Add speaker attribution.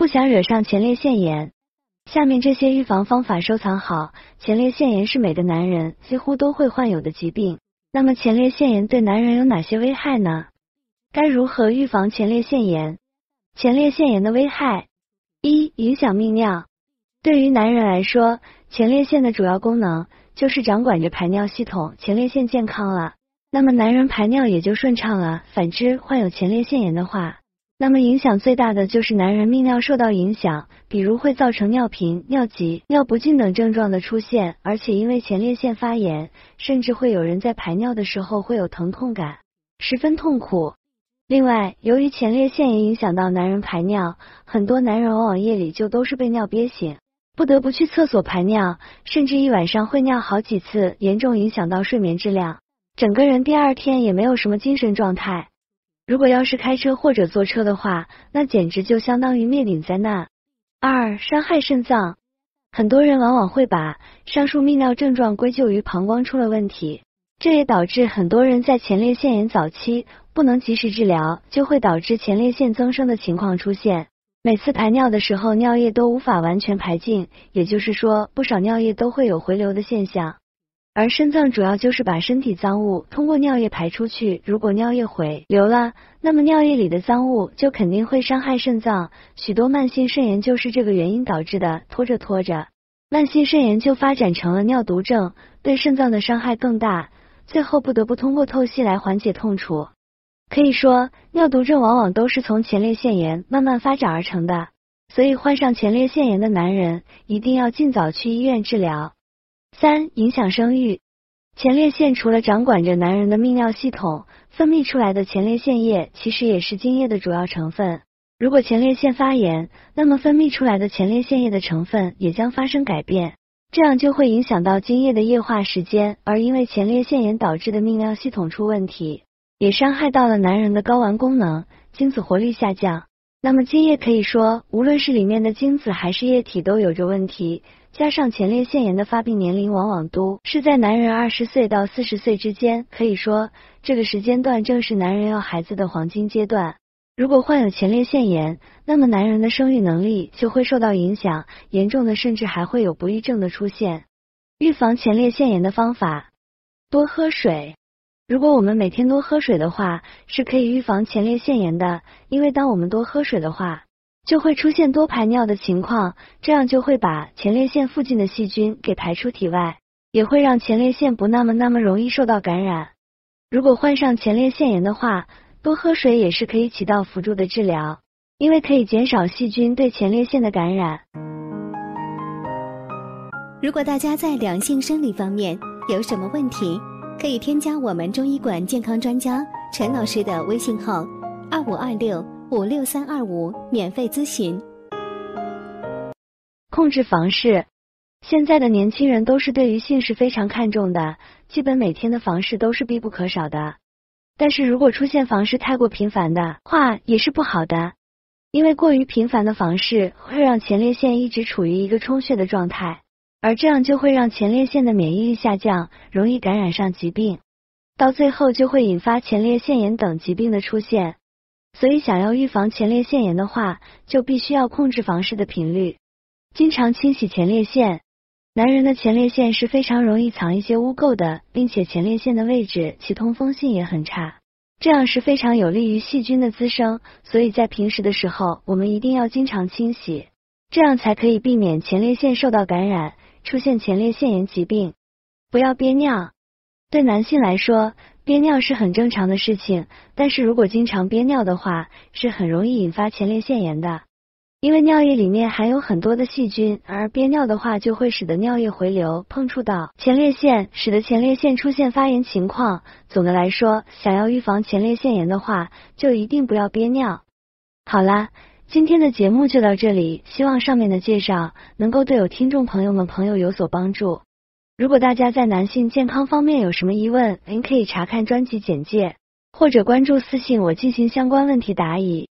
Speaker 1: 不想惹上前列腺炎。下面这些预防方法收藏好。前列腺炎是每个男人几乎都会患有的疾病。那么前列腺炎对男人有哪些危害呢？该如何预防前列腺炎？前列腺炎的危害：一、影响泌尿。对于男人来说，前列腺的主要功能就是掌管着排尿系统。前列腺健康了，那么男人排尿也就顺畅了。反之，患有前列腺炎的话，那么影响最大的就是男人泌尿受到影响，比如会造成尿频、尿急、尿不尽等症状的出现，而且因为前列腺发炎，甚至会有人在排尿的时候会有疼痛感，十分痛苦。另外，由于前列腺也影响到男人排尿，很多男人往往夜里就都是被尿憋醒，不得不去厕所排尿，甚至一晚上会尿好几次，严重影响到睡眠质量，整个人第二天也没有什么精神状态。如果要是开车或者坐车的话，那简直就相当于灭顶灾难。二、伤害肾脏，很多人往往会把上述泌尿症状归咎于膀胱出了问题。这也导致很多人在前列腺炎早期不能及时治疗，就会导致前列腺增生的情况出现。每次排尿的时候，尿液都无法完全排尽，也就是说，不少尿液都会有回流的现象。而肾脏主要就是把身体脏物通过尿液排出去。如果尿液回流了，那么尿液里的脏物就肯定会伤害肾脏。许多慢性肾炎就是这个原因导致的，拖着拖着，慢性肾炎就发展成了尿毒症，对肾脏的伤害更大。最后不得不通过透析来缓解痛楚。可以说，尿毒症往往都是从前列腺炎慢慢发展而成的，所以患上前列腺炎的男人一定要尽早去医院治疗。三、影响生育。前列腺除了掌管着男人的泌尿系统，分泌出来的前列腺液其实也是精液的主要成分。如果前列腺发炎，那么分泌出来的前列腺液的成分也将发生改变。这样就会影响到精液的液化时间，而因为前列腺炎导致的泌尿系统出问题，也伤害到了男人的睾丸功能，精子活力下降。那么精液可以说，无论是里面的精子还是液体都有着问题。加上前列腺炎的发病年龄往往都是在男人二十岁到四十岁之间，可以说这个时间段正是男人要孩子的黄金阶段。如果患有前列腺炎，那么男人的生育能力就会受到影响，严重的甚至还会有不育症的出现。预防前列腺炎的方法，多喝水。如果我们每天多喝水的话，是可以预防前列腺炎的。因为当我们多喝水的话，就会出现多排尿的情况，这样就会把前列腺附近的细菌给排出体外，也会让前列腺不那么那么容易受到感染。如果患上前列腺炎的话，多喝水也是可以起到辅助的治疗，因为可以减少细菌对前列腺的感染。
Speaker 2: 如果大家在两性生理方面有什么问题，可以添加我们中医馆健康专家陈老师的微信号二五二六五六三二五免费咨询。
Speaker 1: 控制房事，现在的年轻人都是对于性是非常看重的，基本每天的房事都是必不可少的。但是如果出现房事太过频繁的话，也是不好的，因为过于频繁的房事会让前列腺一直处于一个充血的状态，而这样就会让前列腺的免疫力下降，容易感染上疾病，到最后就会引发前列腺炎等疾病的出现。所以想要预防前列腺炎的话，就必须要控制房事的频率，经常清洗前列腺。男人的前列腺是非常容易藏一些污垢的，并且前列腺的位置其通风性也很差，这样是非常有利于细菌的滋生。所以在平时的时候，我们一定要经常清洗，这样才可以避免前列腺受到感染，出现前列腺炎疾病。不要憋尿，对男性来说，憋尿是很正常的事情，但是如果经常憋尿的话，是很容易引发前列腺炎的。因为尿液里面含有很多的细菌，而憋尿的话就会使得尿液回流，碰触到前列腺，使得前列腺出现发炎情况。总的来说，想要预防前列腺炎的话，就一定不要憋尿。好啦，今天的节目就到这里，希望上面的介绍能够对有听众朋友们朋友有所帮助。如果大家在男性健康方面有什么疑问，您可以查看专辑简介，或者关注私信我进行相关问题答疑。